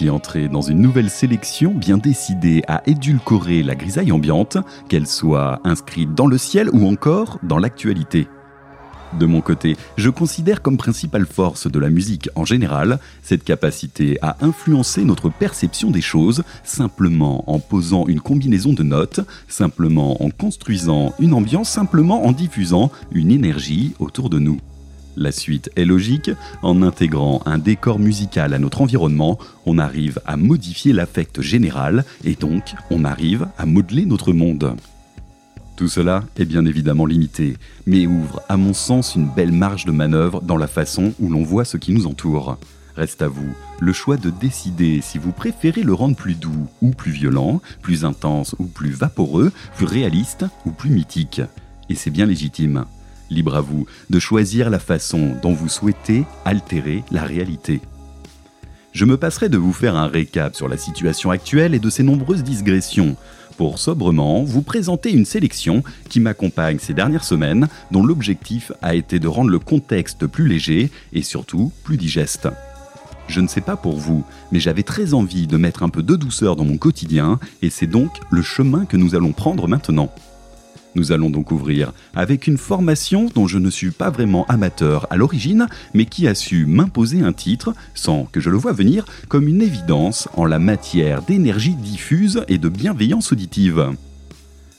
qui dans une nouvelle sélection bien décidée à édulcorer la grisaille ambiante, qu'elle soit inscrite dans le ciel ou encore dans l'actualité. De mon côté, je considère comme principale force de la musique en général cette capacité à influencer notre perception des choses simplement en posant une combinaison de notes, simplement en construisant une ambiance, simplement en diffusant une énergie autour de nous. La suite est logique, en intégrant un décor musical à notre environnement, on arrive à modifier l'affect général et donc on arrive à modeler notre monde. Tout cela est bien évidemment limité, mais ouvre à mon sens une belle marge de manœuvre dans la façon où l'on voit ce qui nous entoure. Reste à vous le choix de décider si vous préférez le rendre plus doux ou plus violent, plus intense ou plus vaporeux, plus réaliste ou plus mythique. Et c'est bien légitime. Libre à vous de choisir la façon dont vous souhaitez altérer la réalité. Je me passerai de vous faire un récap sur la situation actuelle et de ses nombreuses digressions, pour sobrement vous présenter une sélection qui m'accompagne ces dernières semaines, dont l'objectif a été de rendre le contexte plus léger et surtout plus digeste. Je ne sais pas pour vous, mais j'avais très envie de mettre un peu de douceur dans mon quotidien, et c'est donc le chemin que nous allons prendre maintenant. Nous allons donc ouvrir avec une formation dont je ne suis pas vraiment amateur à l'origine, mais qui a su m'imposer un titre, sans que je le voie venir, comme une évidence en la matière d'énergie diffuse et de bienveillance auditive.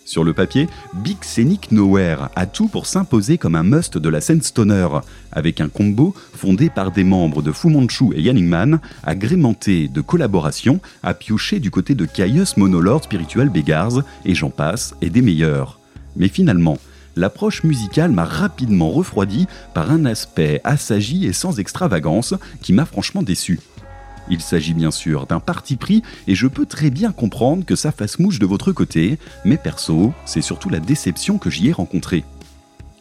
Sur le papier, Big Scenic Nowhere a tout pour s'imposer comme un must de la scène stoner, avec un combo fondé par des membres de Fu Manchu et Yanningman, agrémenté de collaborations à piocher du côté de Caius Monolord Spiritual Beggars, et j'en passe, et des meilleurs. Mais finalement, l'approche musicale m'a rapidement refroidi par un aspect assagi et sans extravagance qui m'a franchement déçu. Il s'agit bien sûr d'un parti pris et je peux très bien comprendre que ça fasse mouche de votre côté, mais perso, c'est surtout la déception que j'y ai rencontrée.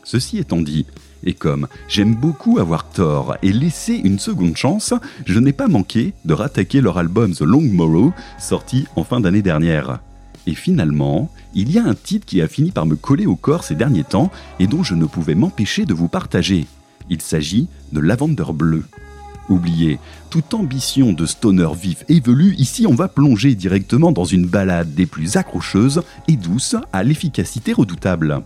Ceci étant dit, et comme j'aime beaucoup avoir tort et laisser une seconde chance, je n'ai pas manqué de rattaquer leur album The Long Morrow, sorti en fin d'année dernière. Et finalement, il y a un titre qui a fini par me coller au corps ces derniers temps et dont je ne pouvais m'empêcher de vous partager. Il s'agit de Lavender Bleu. Oubliez, toute ambition de stoner vif et velu, ici on va plonger directement dans une balade des plus accrocheuses et douces à l'efficacité redoutable.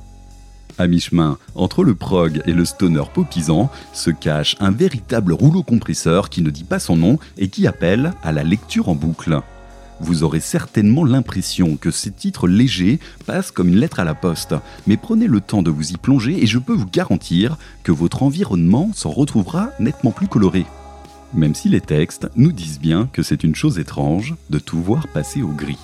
À mi-chemin, entre le prog et le stoner popisant, se cache un véritable rouleau compresseur qui ne dit pas son nom et qui appelle à la lecture en boucle vous aurez certainement l'impression que ces titres légers passent comme une lettre à la poste, mais prenez le temps de vous y plonger et je peux vous garantir que votre environnement s'en retrouvera nettement plus coloré. Même si les textes nous disent bien que c'est une chose étrange de tout voir passer au gris.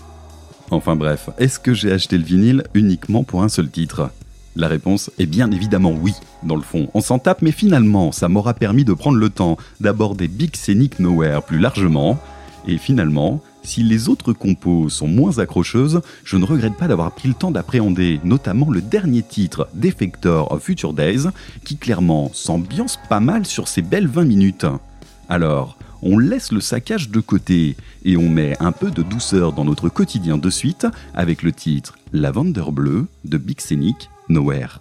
Enfin bref, est-ce que j'ai acheté le vinyle uniquement pour un seul titre? La réponse est bien évidemment oui, dans le fond. On s'en tape, mais finalement, ça m'aura permis de prendre le temps d'aborder Big Scenic Nowhere plus largement. Et finalement, si les autres compos sont moins accrocheuses, je ne regrette pas d'avoir pris le temps d'appréhender notamment le dernier titre d'Effector Future Days, qui clairement s'ambiance pas mal sur ces belles 20 minutes. Alors, on laisse le saccage de côté et on met un peu de douceur dans notre quotidien de suite avec le titre Lavender Bleu de Big Scenic Nowhere.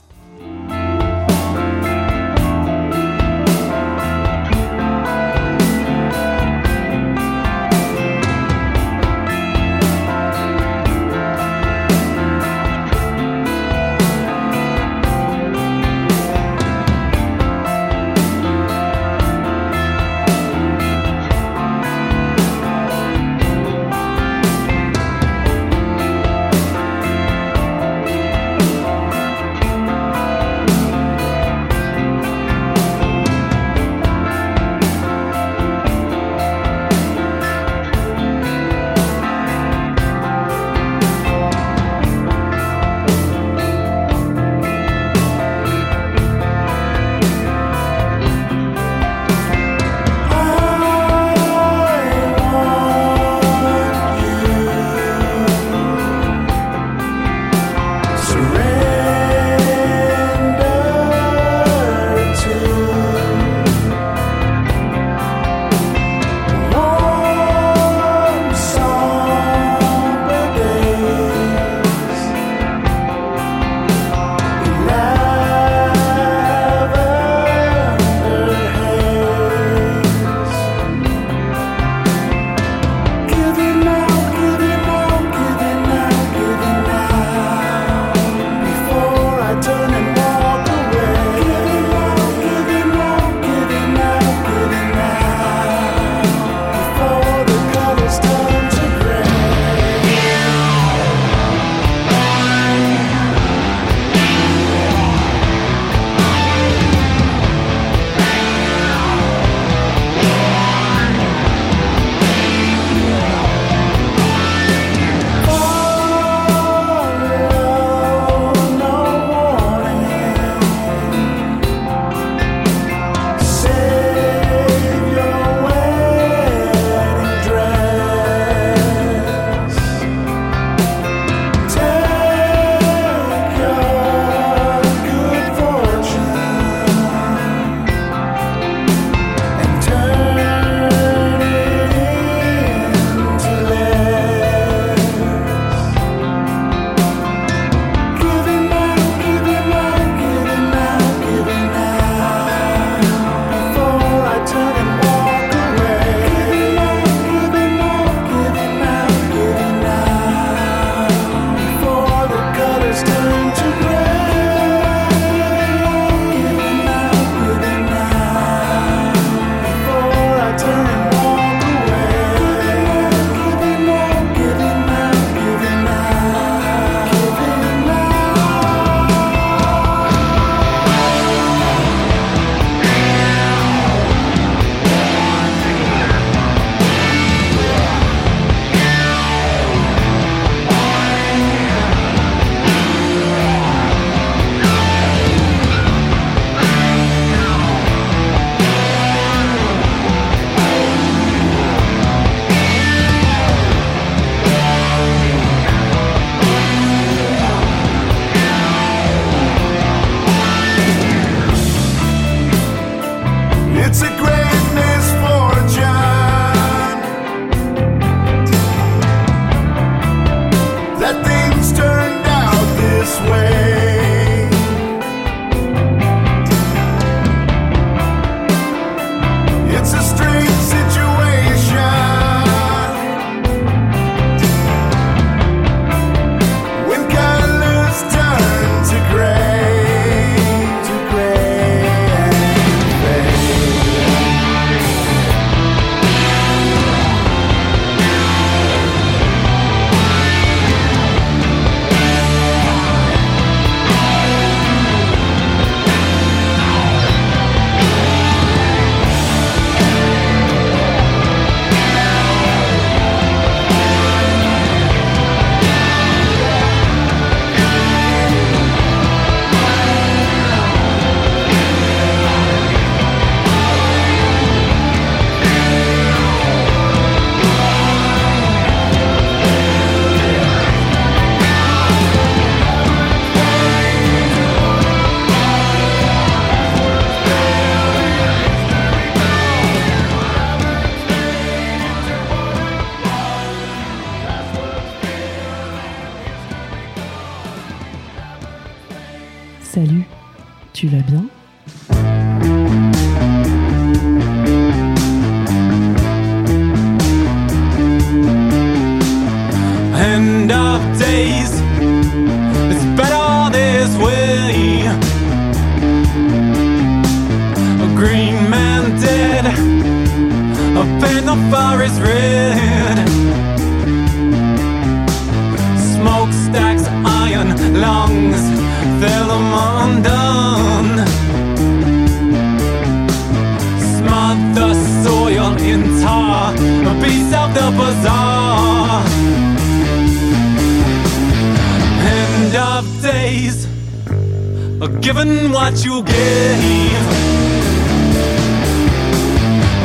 Given what you gave,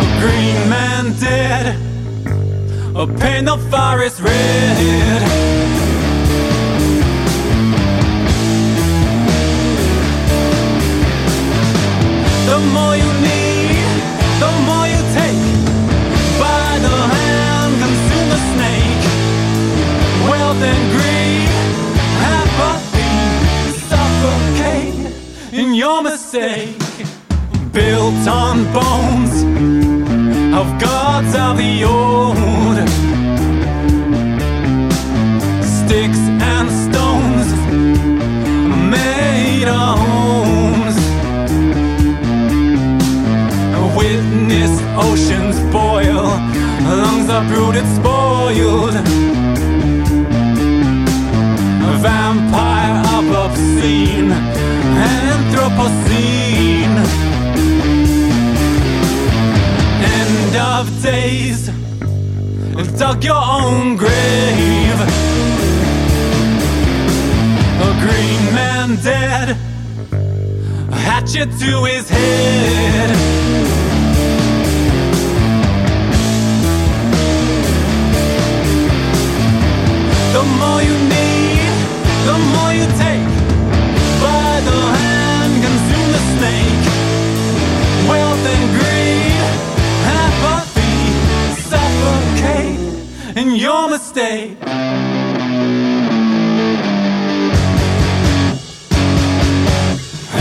a green man dead, a paint the forest red. The more you need, the more you take. By the hand, consume the snake. Well then. your mistake. Built on bones of gods of the old. Sticks and stones made our homes. Witness oceans boil, lungs uprooted, spoiled. Anthropocene. End of days, and dug your own grave. A green man dead, a hatchet to his head. The more you need, the more you take. your mistake.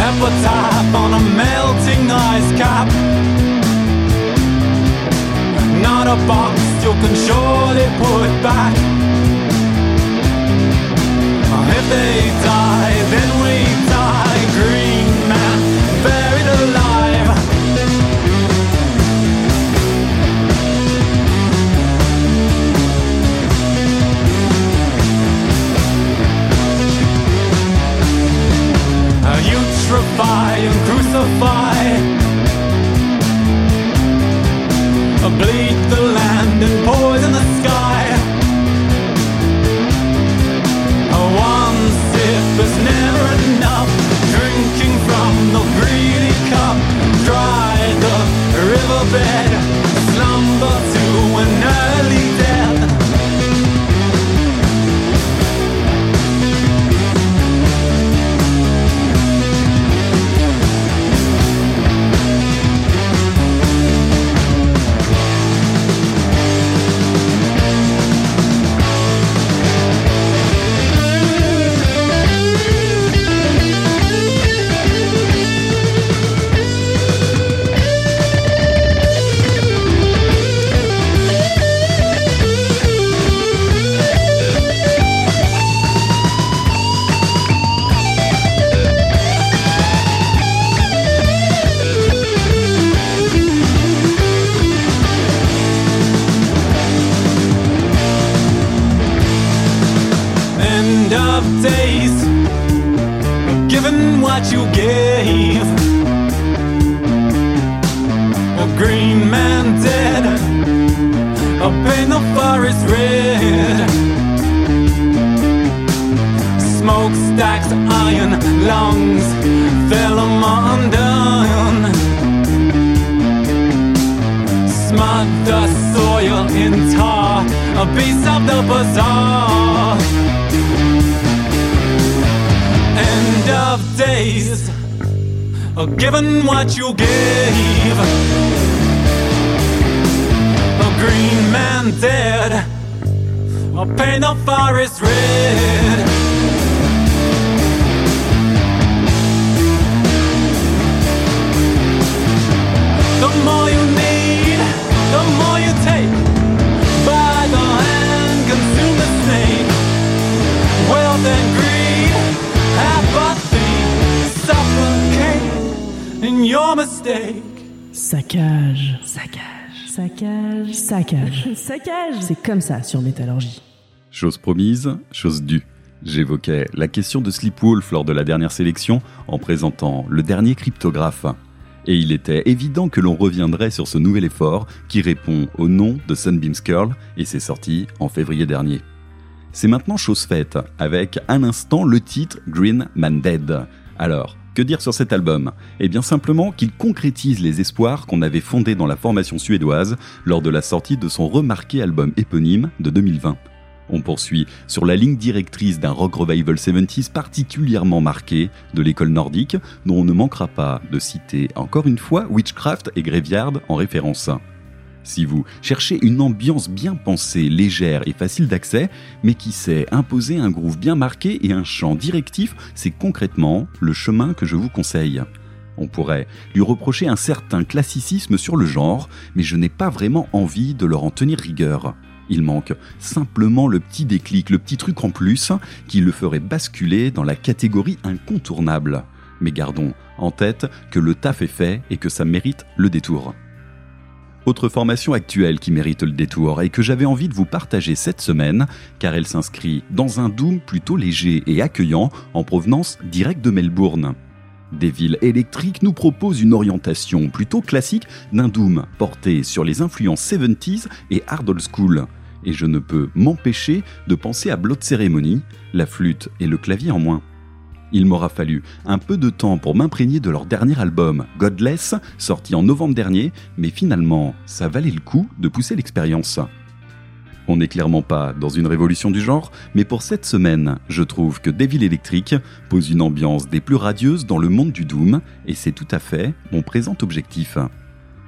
Epitaph on a melting ice cap. Not a box you can surely put back. If they die, then we die green. electrify and crucify. Bleed the land and poison the sky. Ça sur Métallurgie. Chose promise, chose due. J'évoquais la question de Sleepwolf lors de la dernière sélection en présentant le dernier cryptographe. Et il était évident que l'on reviendrait sur ce nouvel effort qui répond au nom de Sunbeam Curl et c'est sorti en février dernier. C'est maintenant chose faite avec un instant le titre Green Man Dead. Alors, que dire sur cet album? Eh bien simplement qu'il concrétise les espoirs qu'on avait fondés dans la formation suédoise lors de la sortie de son remarqué album éponyme de 2020. On poursuit sur la ligne directrice d'un rock revival 70s particulièrement marqué de l'école nordique, dont on ne manquera pas de citer encore une fois Witchcraft et Graveyard en référence. Si vous cherchez une ambiance bien pensée, légère et facile d'accès, mais qui sait imposer un groove bien marqué et un chant directif, c'est concrètement le chemin que je vous conseille. On pourrait lui reprocher un certain classicisme sur le genre, mais je n'ai pas vraiment envie de leur en tenir rigueur. Il manque simplement le petit déclic, le petit truc en plus qui le ferait basculer dans la catégorie incontournable. Mais gardons en tête que le taf est fait et que ça mérite le détour. Autre formation actuelle qui mérite le détour et que j'avais envie de vous partager cette semaine, car elle s'inscrit dans un doom plutôt léger et accueillant en provenance directe de Melbourne. Des villes électriques nous proposent une orientation plutôt classique d'un doom porté sur les influences 70s et hard old school. Et je ne peux m'empêcher de penser à Blood Ceremony, la flûte et le clavier en moins. Il m'aura fallu un peu de temps pour m'imprégner de leur dernier album, Godless, sorti en novembre dernier, mais finalement, ça valait le coup de pousser l'expérience. On n'est clairement pas dans une révolution du genre, mais pour cette semaine, je trouve que Devil Electric pose une ambiance des plus radieuses dans le monde du Doom, et c'est tout à fait mon présent objectif.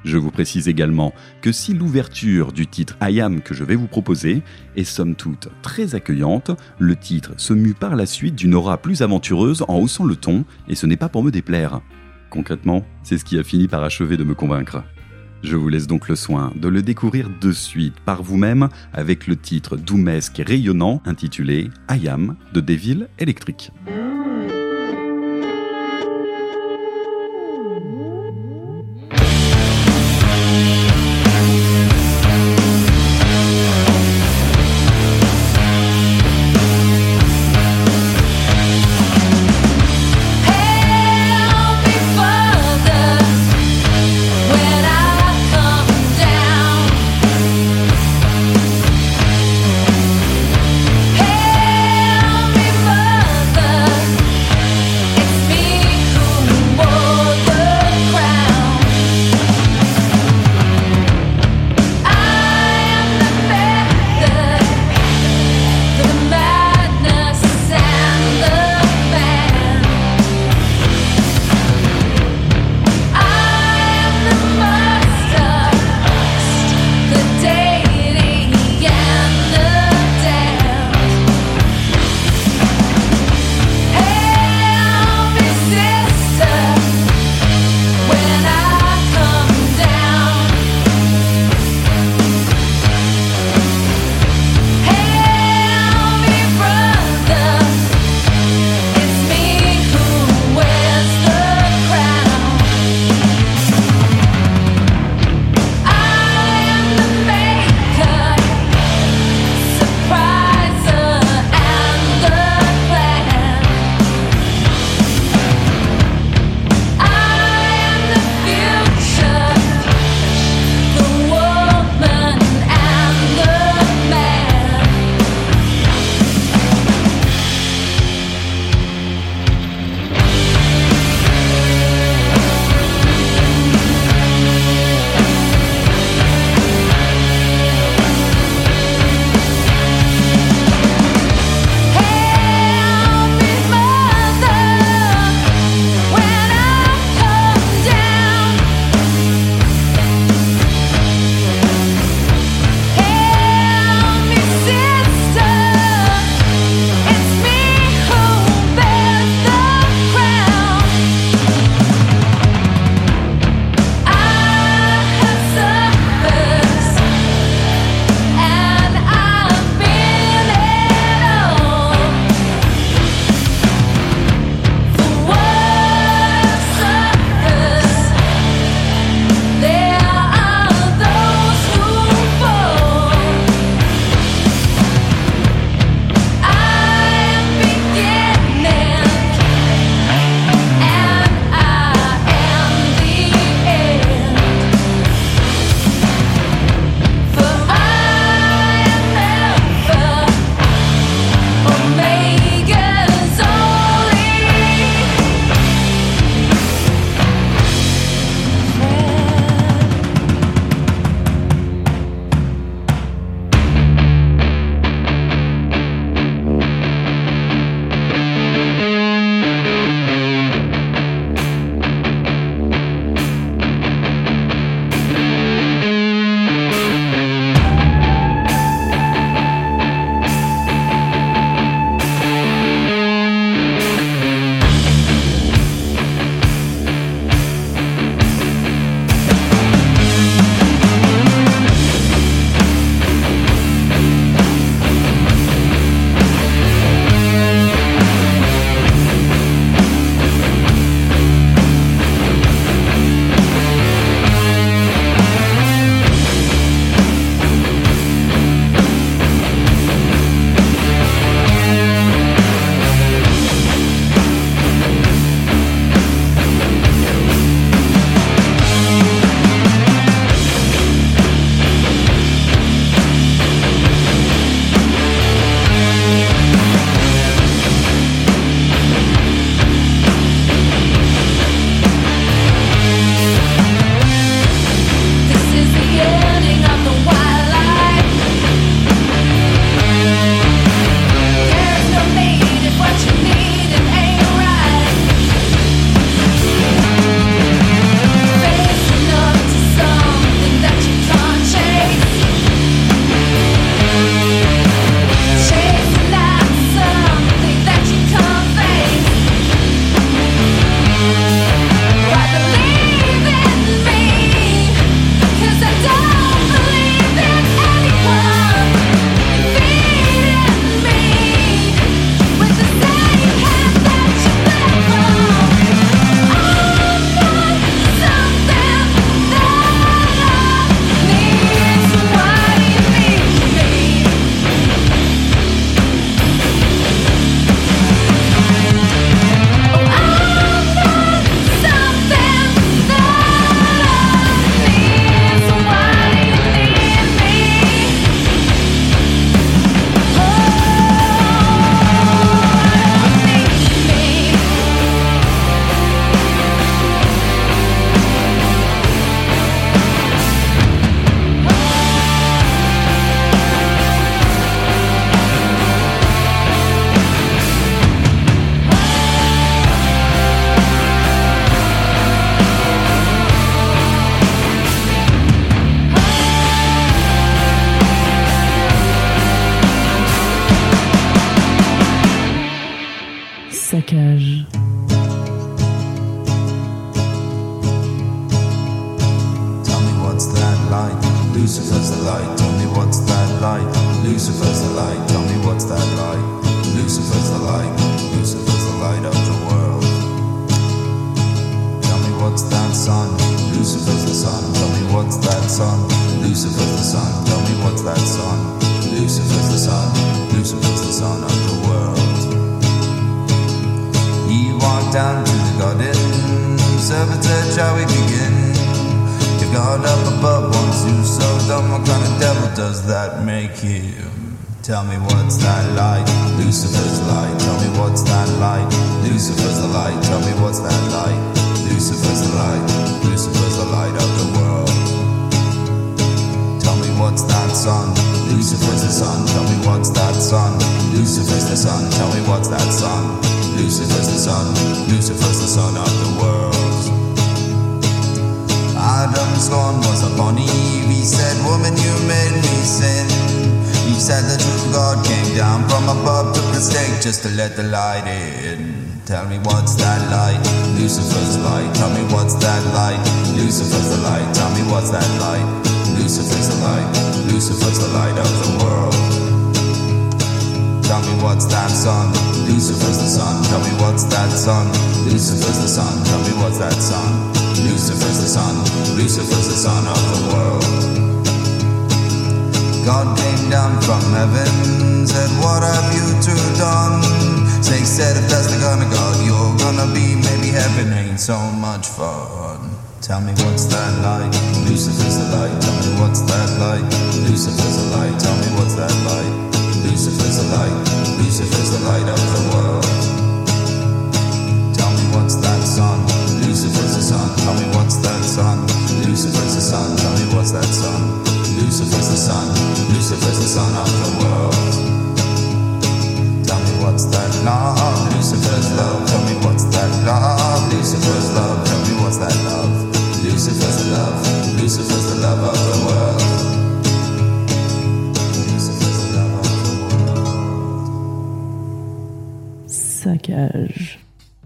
Je vous précise également que si l'ouverture du titre I Am que je vais vous proposer est somme toute très accueillante, le titre se mue par la suite d'une aura plus aventureuse en haussant le ton, et ce n'est pas pour me déplaire. Concrètement, c'est ce qui a fini par achever de me convaincre. Je vous laisse donc le soin de le découvrir de suite par vous-même avec le titre doumesque et rayonnant intitulé I Am de Devil Electric.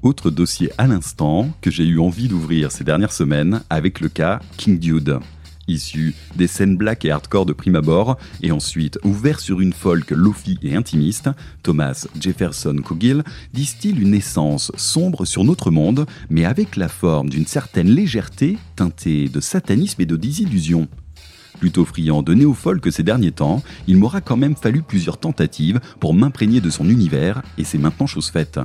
Autre dossier à l'instant que j'ai eu envie d'ouvrir ces dernières semaines avec le cas King Dude. Issu des scènes black et hardcore de prime abord, et ensuite ouvert sur une folk lofi et intimiste, Thomas Jefferson Cogill distille une essence sombre sur notre monde, mais avec la forme d'une certaine légèreté teintée de satanisme et de désillusion. Plutôt friand de néo-folk ces derniers temps, il m'aura quand même fallu plusieurs tentatives pour m'imprégner de son univers, et c'est maintenant chose faite.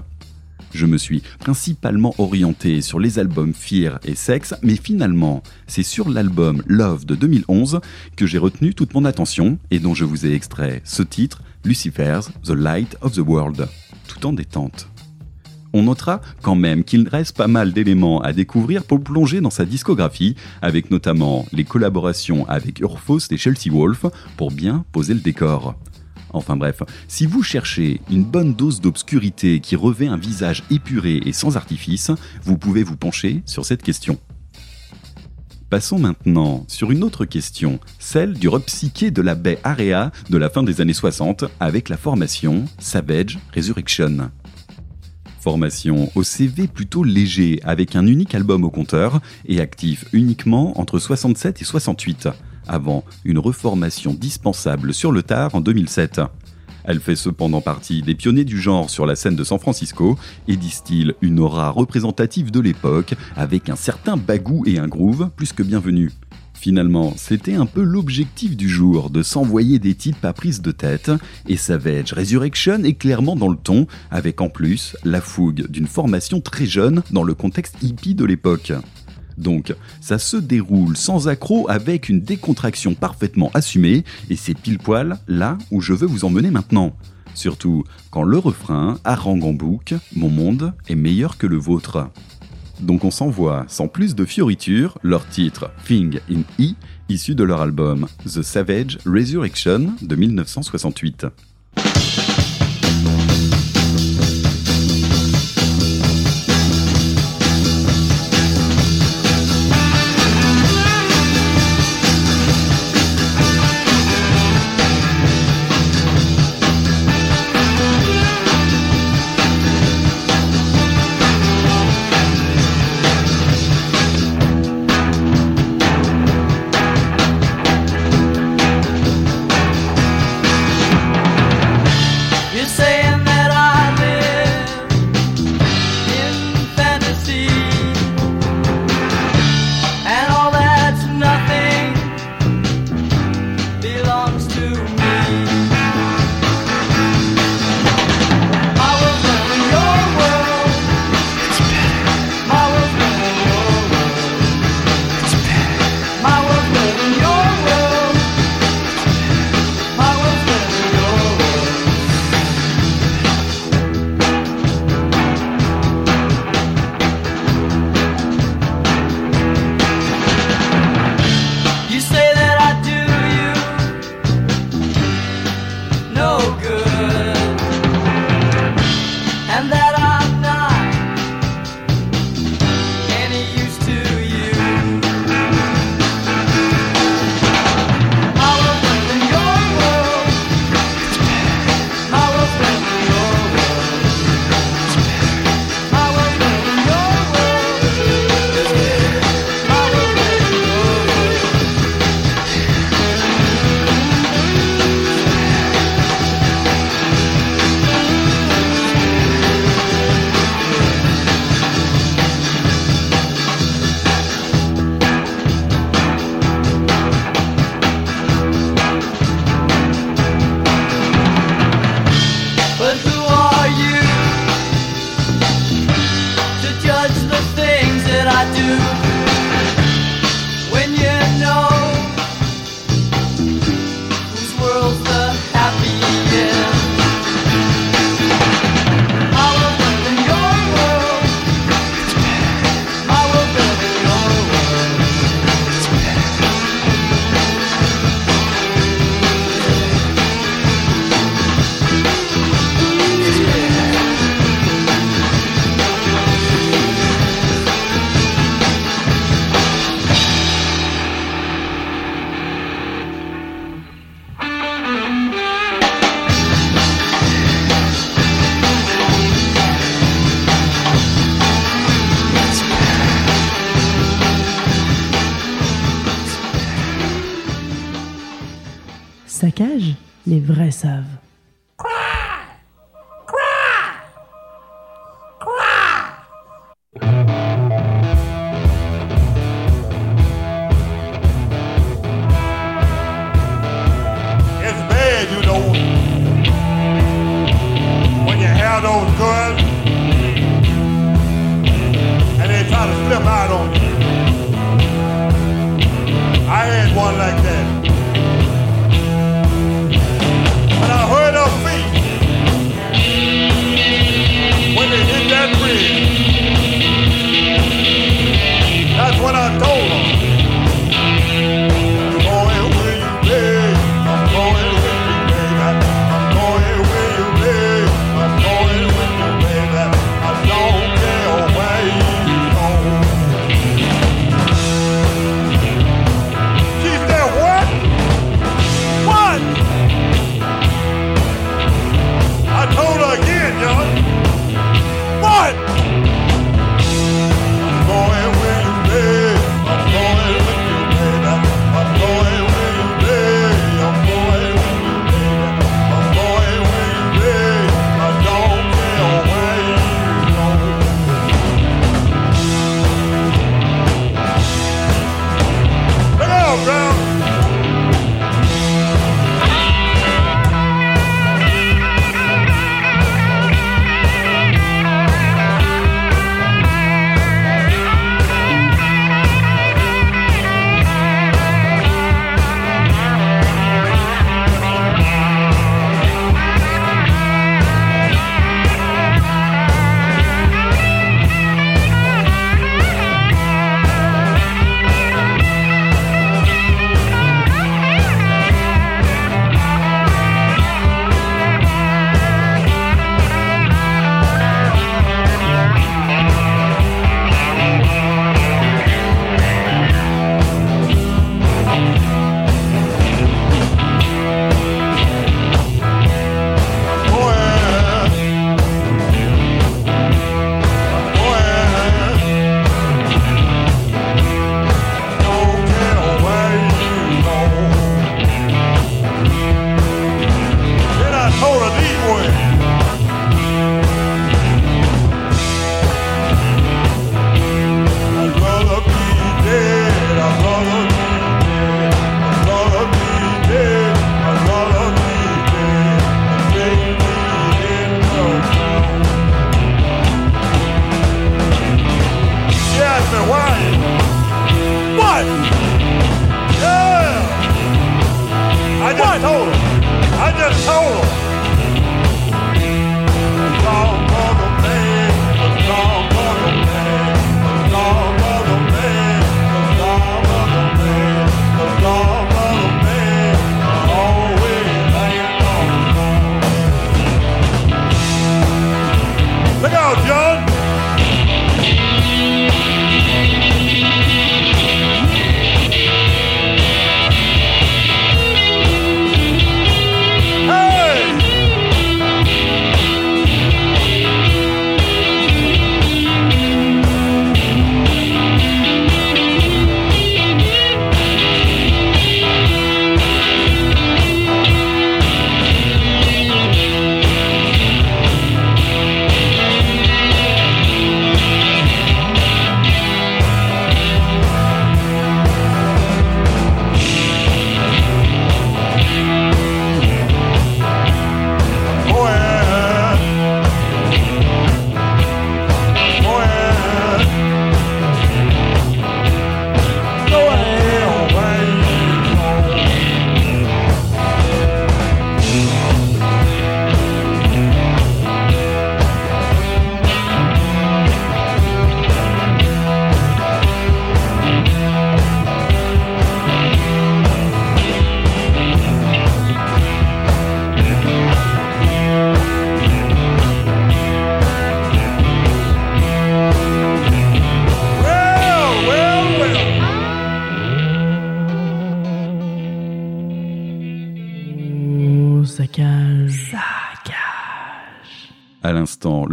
Je me suis principalement orienté sur les albums Fear et Sex, mais finalement, c'est sur l'album Love de 2011 que j'ai retenu toute mon attention et dont je vous ai extrait ce titre, Lucifer's The Light of the World, tout en détente. On notera quand même qu'il reste pas mal d'éléments à découvrir pour plonger dans sa discographie, avec notamment les collaborations avec Urfos et Chelsea Wolf pour bien poser le décor. Enfin bref, si vous cherchez une bonne dose d'obscurité qui revêt un visage épuré et sans artifice, vous pouvez vous pencher sur cette question. Passons maintenant sur une autre question, celle du rock psyché de la baie Area de la fin des années 60 avec la formation Savage Resurrection. Formation au CV plutôt léger avec un unique album au compteur et actif uniquement entre 67 et 68 avant une reformation dispensable sur le tard en 2007. Elle fait cependant partie des pionniers du genre sur la scène de San Francisco et distille une aura représentative de l'époque avec un certain bagou et un groove plus que bienvenu. Finalement, c'était un peu l'objectif du jour, de s'envoyer des titres à prise de tête, et Savage Resurrection est clairement dans le ton, avec en plus la fougue d'une formation très jeune dans le contexte hippie de l'époque. Donc, ça se déroule sans accroc avec une décontraction parfaitement assumée, et c'est pile poil là où je veux vous emmener maintenant. Surtout quand le refrain harangue en boucle Mon monde est meilleur que le vôtre. Donc on s'envoie sans plus de fioritures leur titre Thing in E, issu de leur album The Savage Resurrection de 1968.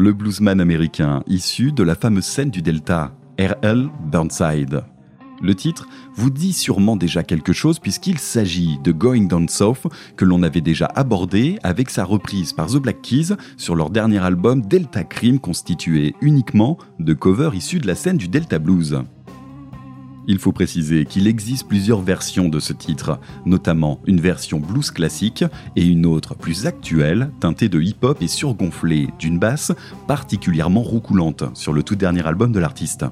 Le bluesman américain issu de la fameuse scène du Delta, R.L. Burnside. Le titre vous dit sûrement déjà quelque chose puisqu'il s'agit de Going Down South que l'on avait déjà abordé avec sa reprise par The Black Keys sur leur dernier album Delta Cream constitué uniquement de covers issus de la scène du Delta Blues. Il faut préciser qu'il existe plusieurs versions de ce titre, notamment une version blues classique et une autre plus actuelle, teintée de hip-hop et surgonflée d'une basse particulièrement roucoulante sur le tout dernier album de l'artiste.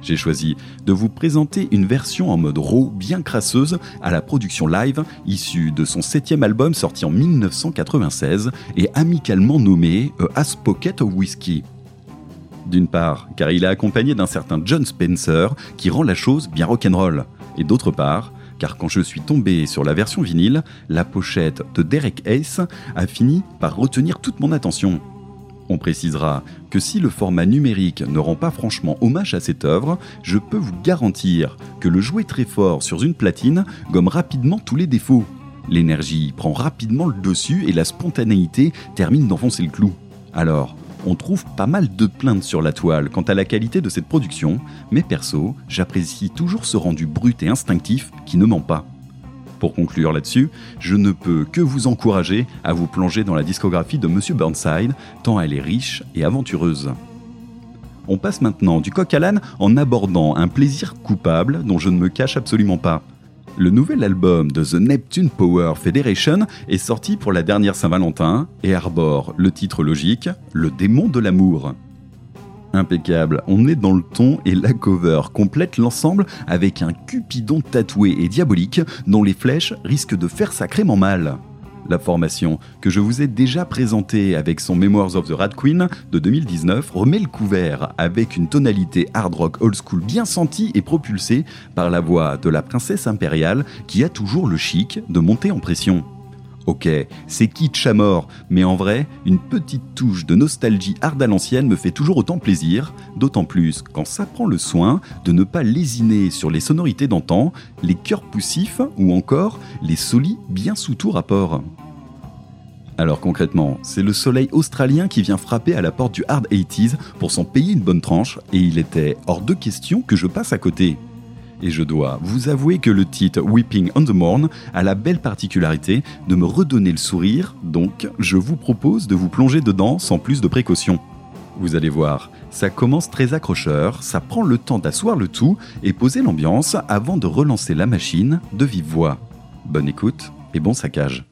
J'ai choisi de vous présenter une version en mode raw bien crasseuse à la production live issue de son septième album sorti en 1996 et amicalement nommé A Pocket of Whiskey. D'une part, car il est accompagné d'un certain John Spencer qui rend la chose bien rock'n'roll. Et d'autre part, car quand je suis tombé sur la version vinyle, la pochette de Derek Ace a fini par retenir toute mon attention. On précisera que si le format numérique ne rend pas franchement hommage à cette œuvre, je peux vous garantir que le jouer très fort sur une platine gomme rapidement tous les défauts. L'énergie prend rapidement le dessus et la spontanéité termine d'enfoncer le clou. Alors, on trouve pas mal de plaintes sur la toile quant à la qualité de cette production, mais perso, j'apprécie toujours ce rendu brut et instinctif qui ne ment pas. Pour conclure là-dessus, je ne peux que vous encourager à vous plonger dans la discographie de Monsieur Burnside, tant elle est riche et aventureuse. On passe maintenant du coq à l'âne en abordant un plaisir coupable dont je ne me cache absolument pas. Le nouvel album de The Neptune Power Federation est sorti pour la dernière Saint-Valentin et arbore le titre logique Le démon de l'amour. Impeccable, on est dans le ton et la cover complète l'ensemble avec un cupidon tatoué et diabolique dont les flèches risquent de faire sacrément mal. La formation, que je vous ai déjà présentée avec son Memoirs of the Rat Queen de 2019, remet le couvert avec une tonalité hard rock old school bien sentie et propulsée par la voix de la princesse impériale qui a toujours le chic de monter en pression. Ok, c'est kitsch à mort, mais en vrai, une petite touche de nostalgie hard à l'ancienne me fait toujours autant plaisir, d'autant plus quand ça prend le soin de ne pas lésiner sur les sonorités d'antan, les chœurs poussifs ou encore les solis bien sous tout rapport. Alors concrètement, c'est le soleil australien qui vient frapper à la porte du hard 80s pour s'en payer une bonne tranche, et il était hors de question que je passe à côté. Et je dois vous avouer que le titre Weeping on the Morn a la belle particularité de me redonner le sourire, donc je vous propose de vous plonger dedans sans plus de précaution. Vous allez voir, ça commence très accrocheur, ça prend le temps d'asseoir le tout et poser l'ambiance avant de relancer la machine de vive voix. Bonne écoute et bon saccage.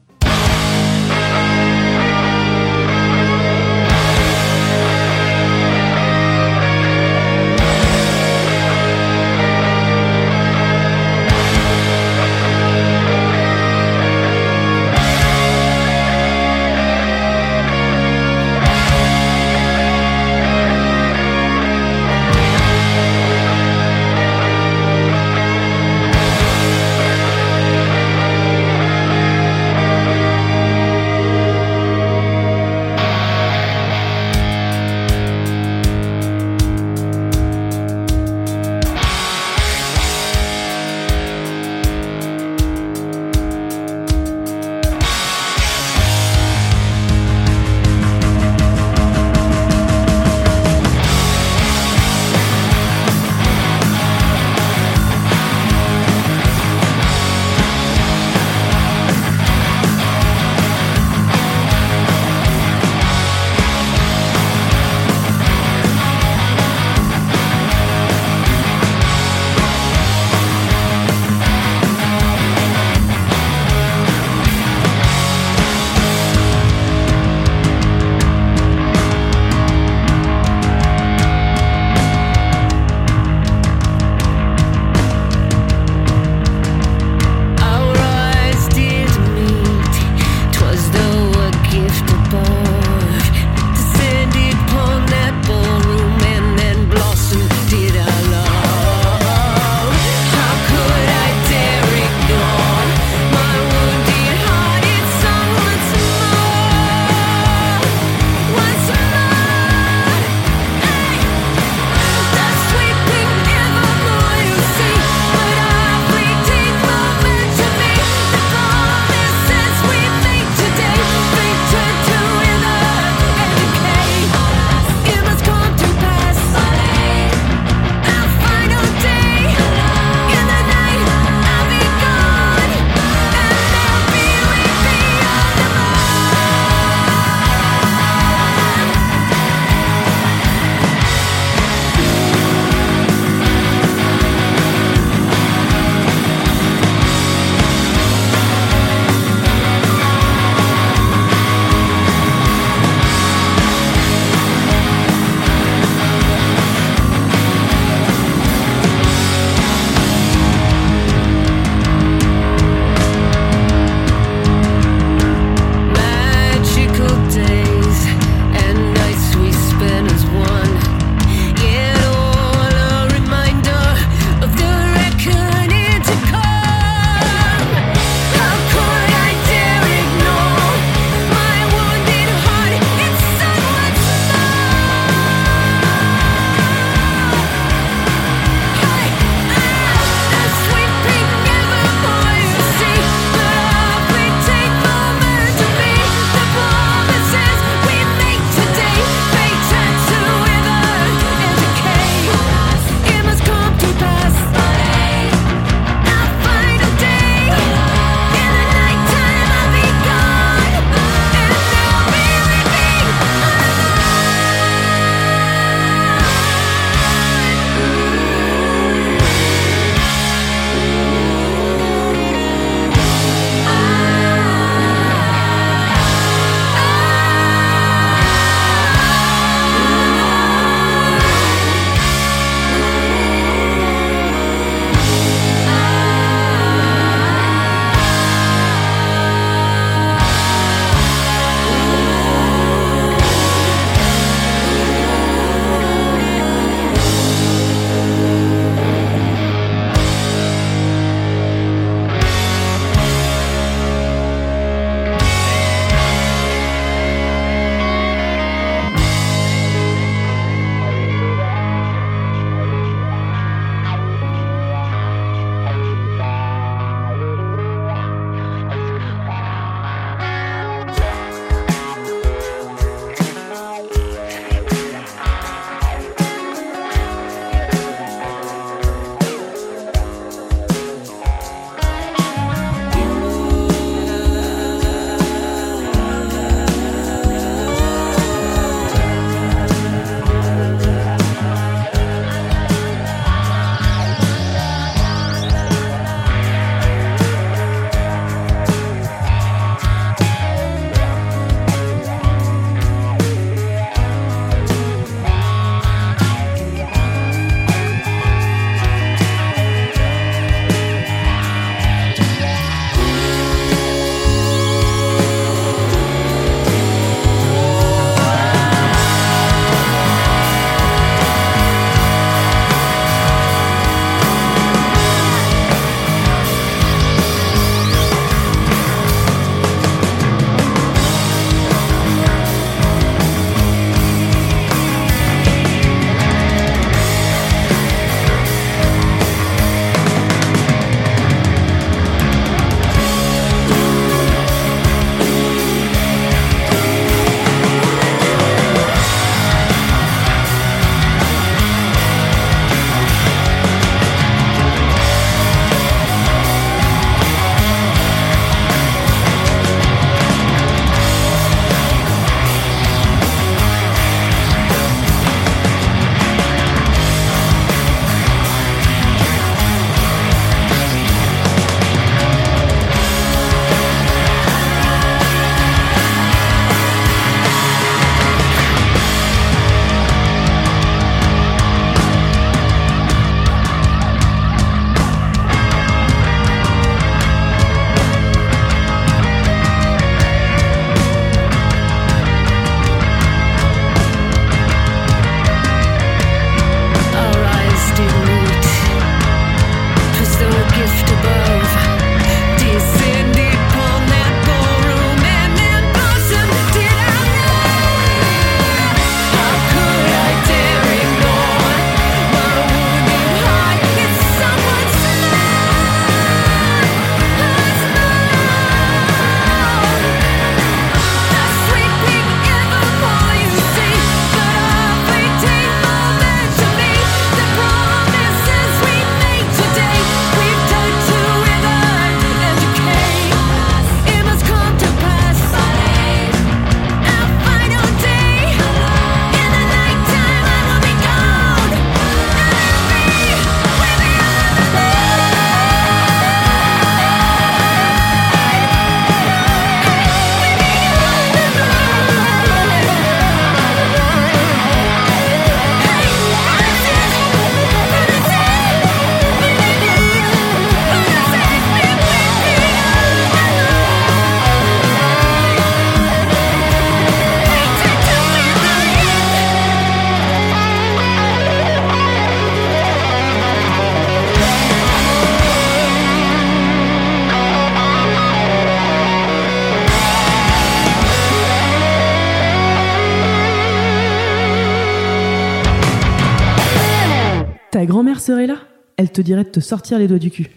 Elle te dirait de te sortir les doigts du cul.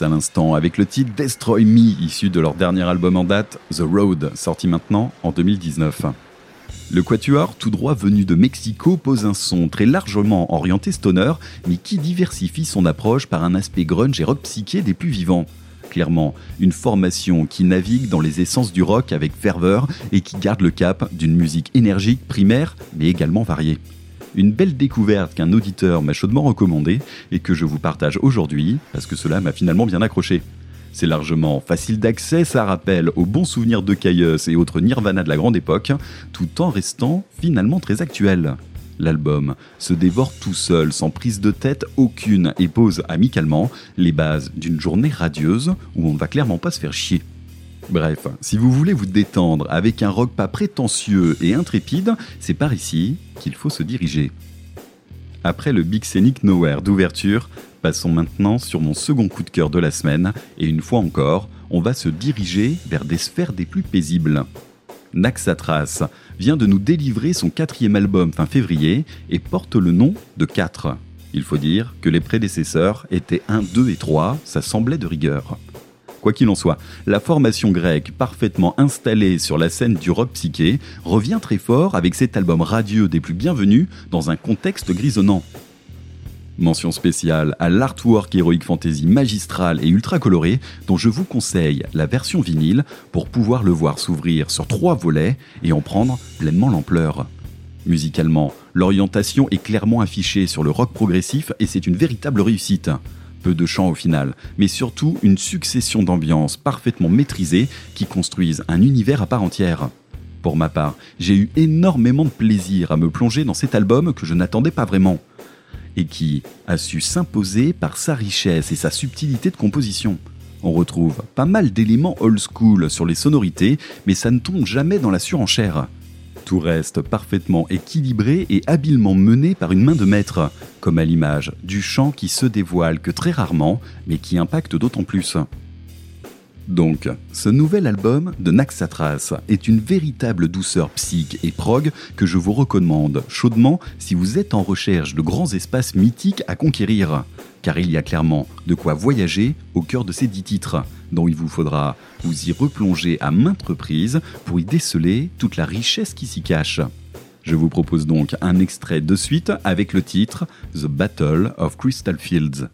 À l'instant, avec le titre Destroy Me, issu de leur dernier album en date, The Road, sorti maintenant en 2019. Le Quatuor, tout droit venu de Mexico, pose un son très largement orienté stoner, mais qui diversifie son approche par un aspect grunge et rock psyché des plus vivants. Clairement, une formation qui navigue dans les essences du rock avec ferveur et qui garde le cap d'une musique énergique, primaire, mais également variée. Une belle découverte qu'un auditeur m'a chaudement recommandée et que je vous partage aujourd'hui parce que cela m'a finalement bien accroché. C'est largement facile d'accès, ça rappelle aux bons souvenirs de Caius et autres Nirvana de la grande époque, tout en restant finalement très actuel. L'album se dévore tout seul, sans prise de tête aucune, et pose amicalement les bases d'une journée radieuse où on ne va clairement pas se faire chier. Bref, si vous voulez vous détendre avec un rock pas prétentieux et intrépide, c'est par ici qu'il faut se diriger. Après le Big Scenic Nowhere d'ouverture, passons maintenant sur mon second coup de cœur de la semaine, et une fois encore, on va se diriger vers des sphères des plus paisibles. Naxatras vient de nous délivrer son quatrième album fin février et porte le nom de 4. Il faut dire que les prédécesseurs étaient 1, 2 et 3, ça semblait de rigueur. Quoi qu'il en soit, la formation grecque, parfaitement installée sur la scène du rock psyché, revient très fort avec cet album radieux des plus bienvenus dans un contexte grisonnant. Mention spéciale à l'artwork Heroic Fantasy magistral et ultra coloré, dont je vous conseille la version vinyle pour pouvoir le voir s'ouvrir sur trois volets et en prendre pleinement l'ampleur. Musicalement, l'orientation est clairement affichée sur le rock progressif et c'est une véritable réussite. De chant au final, mais surtout une succession d'ambiances parfaitement maîtrisées qui construisent un univers à part entière. Pour ma part, j'ai eu énormément de plaisir à me plonger dans cet album que je n'attendais pas vraiment, et qui a su s'imposer par sa richesse et sa subtilité de composition. On retrouve pas mal d'éléments old school sur les sonorités, mais ça ne tombe jamais dans la surenchère. Tout reste parfaitement équilibré et habilement mené par une main de maître, comme à l'image du chant qui se dévoile que très rarement, mais qui impacte d'autant plus. Donc, ce nouvel album de Naxatras est une véritable douceur psych et prog que je vous recommande chaudement si vous êtes en recherche de grands espaces mythiques à conquérir, car il y a clairement de quoi voyager au cœur de ces dix titres, dont il vous faudra vous y replonger à maintes reprises pour y déceler toute la richesse qui s'y cache. Je vous propose donc un extrait de suite avec le titre The Battle of Crystal Fields.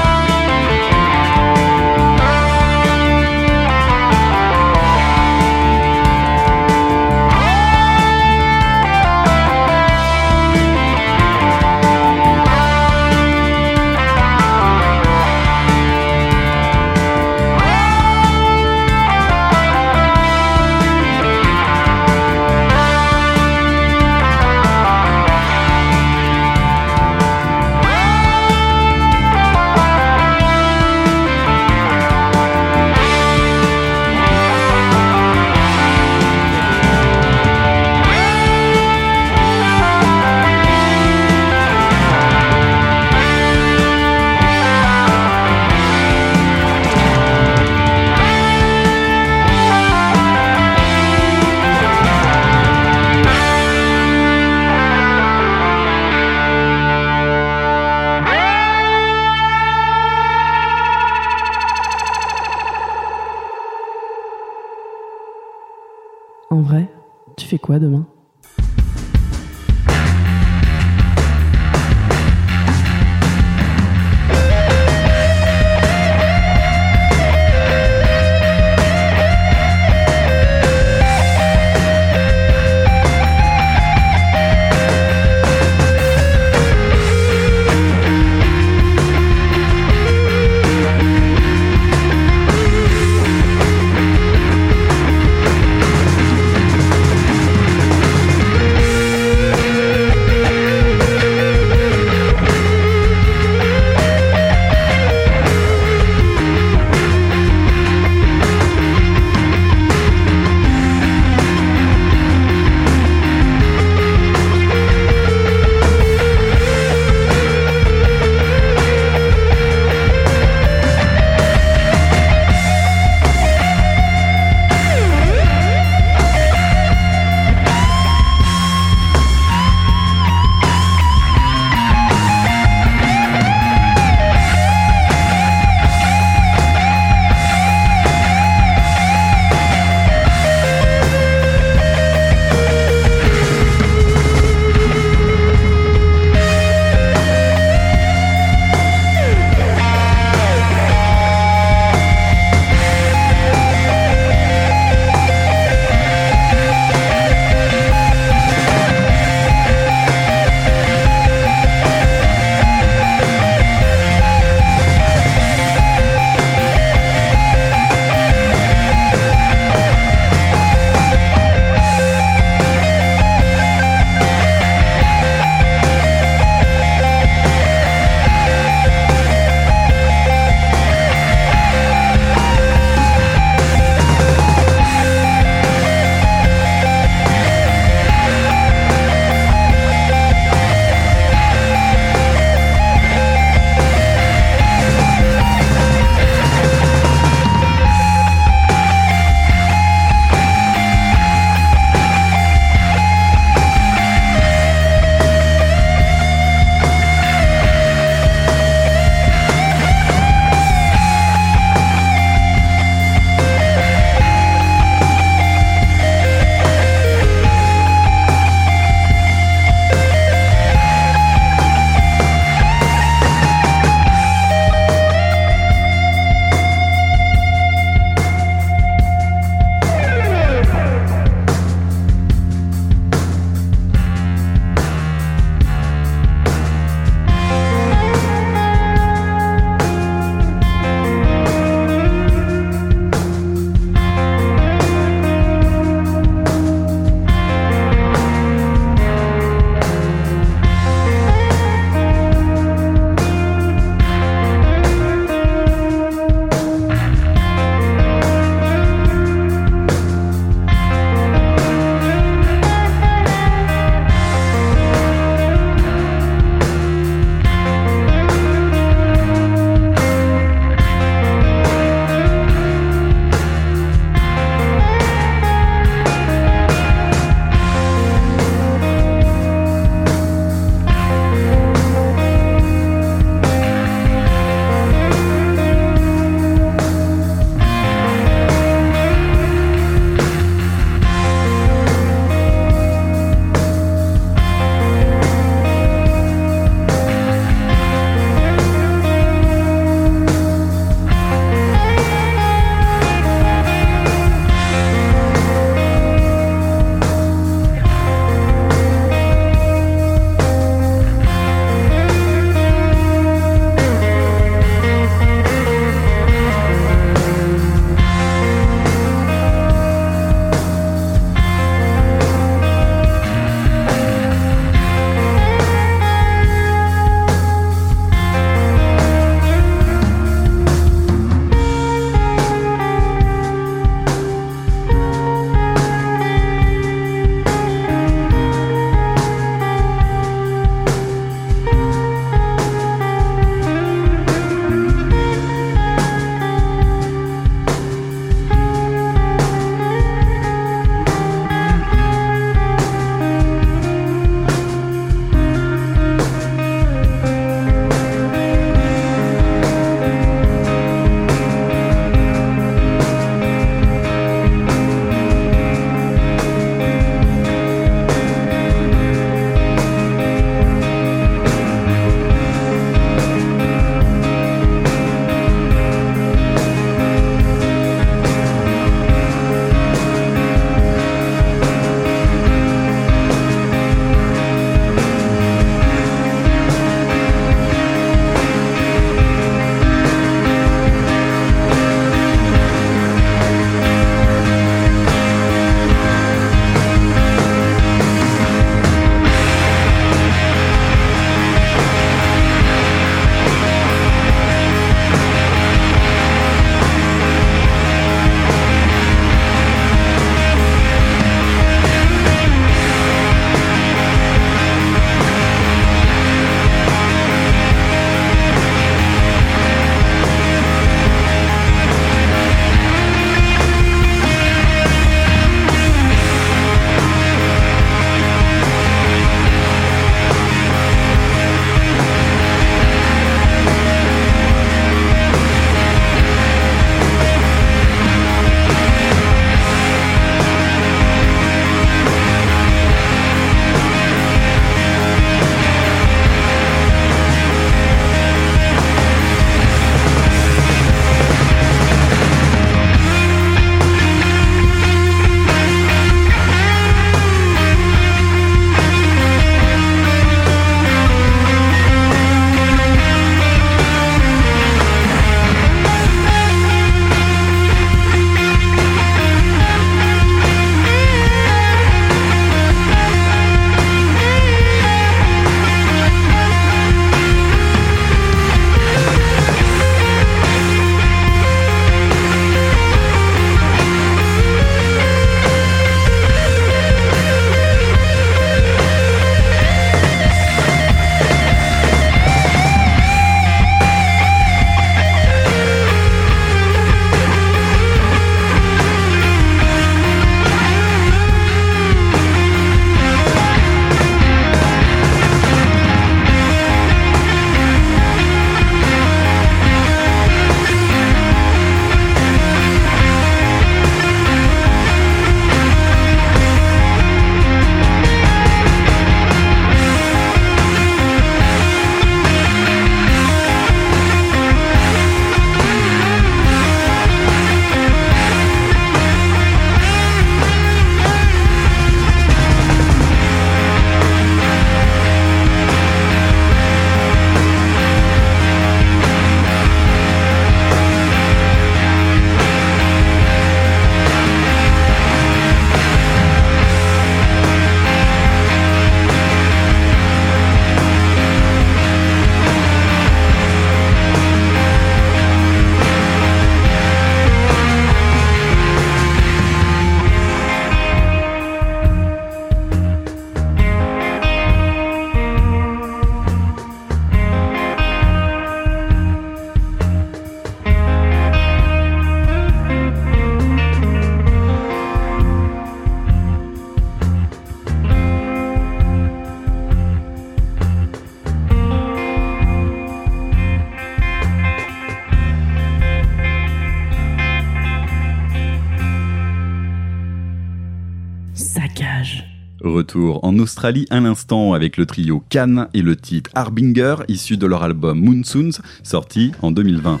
Retour en Australie à l'instant avec le trio Cannes et le titre Harbinger issu de leur album Moonsoons sorti en 2020.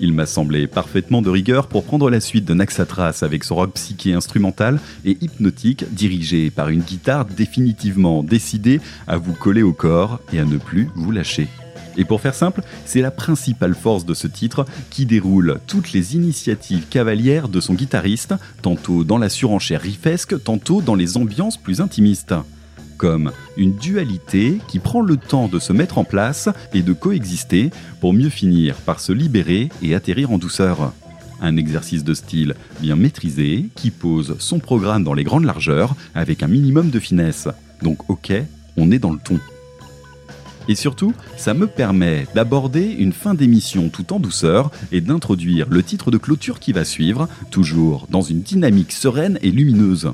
Il m'a semblé parfaitement de rigueur pour prendre la suite de Naxatras avec son rock psyché instrumental et hypnotique dirigé par une guitare définitivement décidée à vous coller au corps et à ne plus vous lâcher. Et pour faire simple, c'est la principale force de ce titre qui déroule toutes les initiatives cavalières de son guitariste, tantôt dans la surenchère riffesque, tantôt dans les ambiances plus intimistes. Comme une dualité qui prend le temps de se mettre en place et de coexister pour mieux finir par se libérer et atterrir en douceur. Un exercice de style bien maîtrisé qui pose son programme dans les grandes largeurs avec un minimum de finesse. Donc ok, on est dans le ton. Et surtout, ça me permet d'aborder une fin d'émission tout en douceur et d'introduire le titre de clôture qui va suivre, toujours dans une dynamique sereine et lumineuse.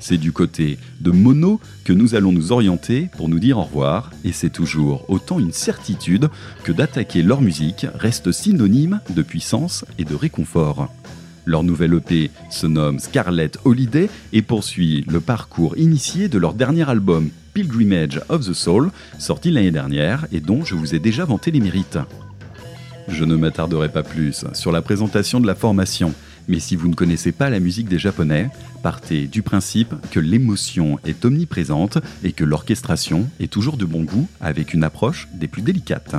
C'est du côté de Mono que nous allons nous orienter pour nous dire au revoir, et c'est toujours autant une certitude que d'attaquer leur musique reste synonyme de puissance et de réconfort. Leur nouvelle EP se nomme Scarlet Holiday et poursuit le parcours initié de leur dernier album Pilgrimage of the Soul, sorti l'année dernière et dont je vous ai déjà vanté les mérites. Je ne m'attarderai pas plus sur la présentation de la formation, mais si vous ne connaissez pas la musique des Japonais, partez du principe que l'émotion est omniprésente et que l'orchestration est toujours de bon goût avec une approche des plus délicates.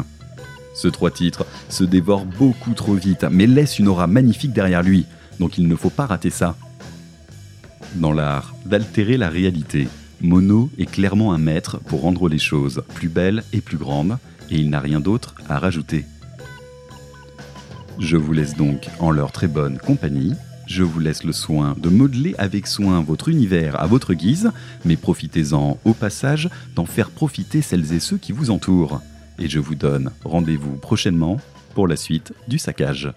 Ce trois titres se dévore beaucoup trop vite, mais laisse une aura magnifique derrière lui, donc il ne faut pas rater ça. Dans l'art d'altérer la réalité, Mono est clairement un maître pour rendre les choses plus belles et plus grandes, et il n'a rien d'autre à rajouter. Je vous laisse donc en leur très bonne compagnie. Je vous laisse le soin de modeler avec soin votre univers à votre guise, mais profitez-en au passage d'en faire profiter celles et ceux qui vous entourent. Et je vous donne rendez-vous prochainement pour la suite du saccage.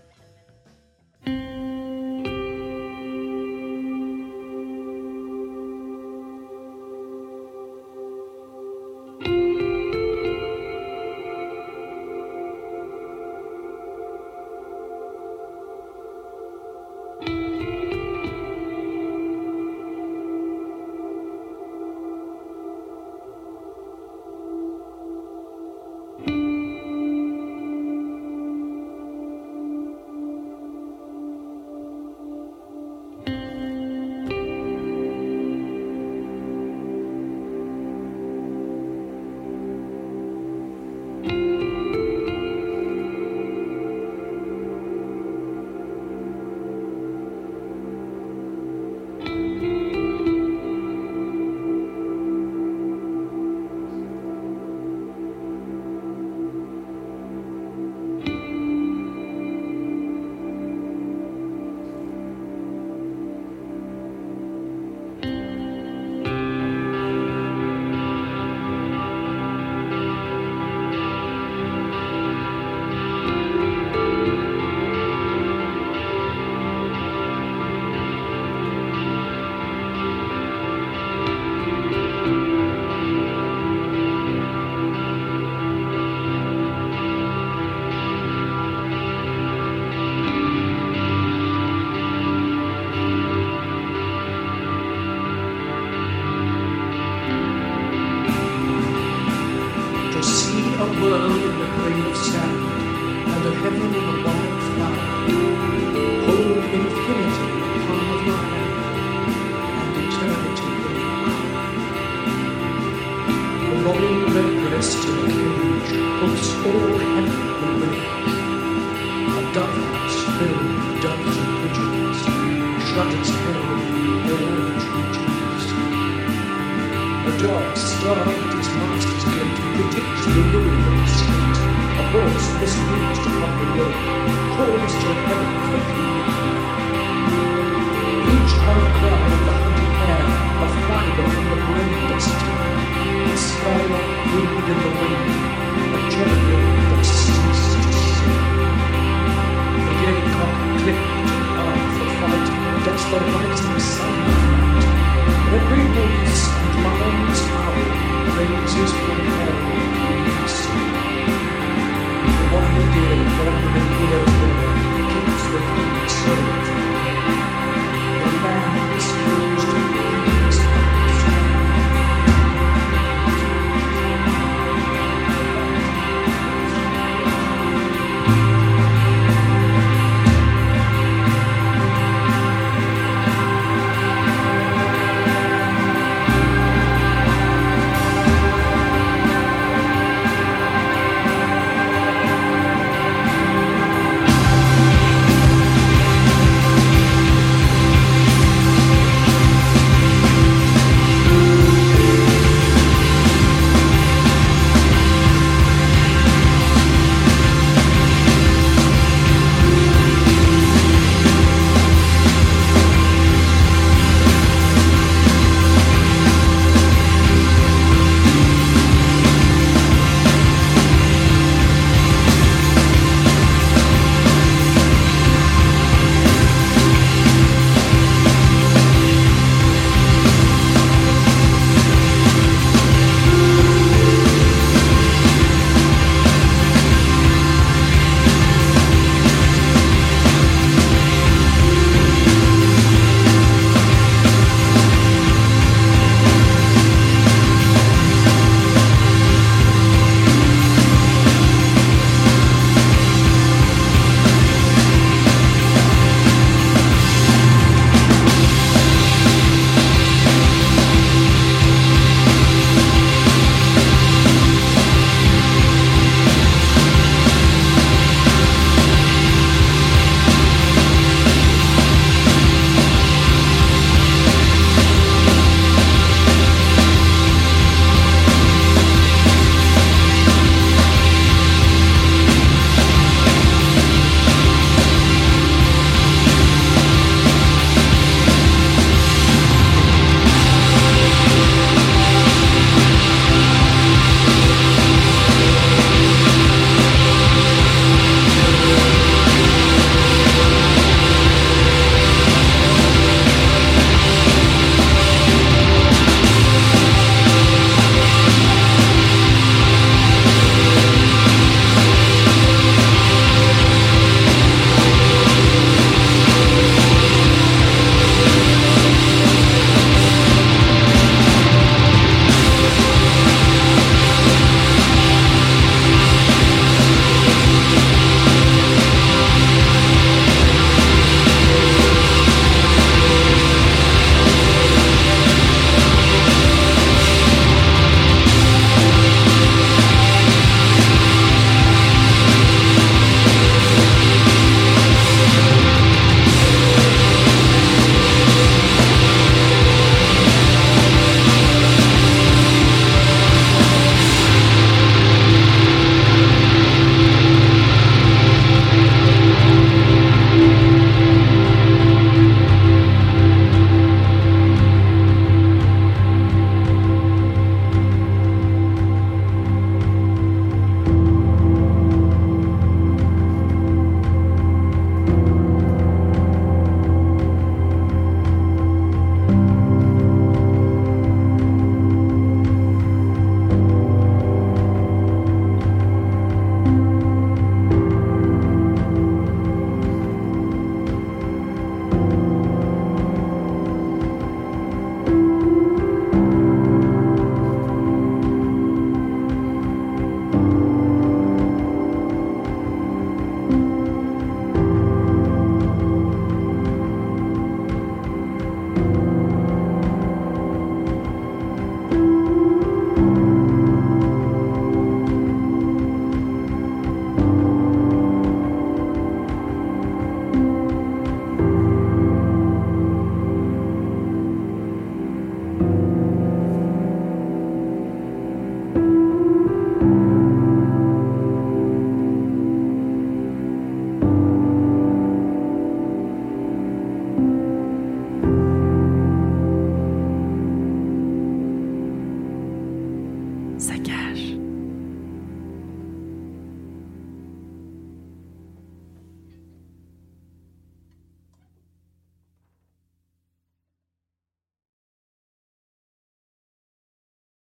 What we do, what we do, what we do, keeps the things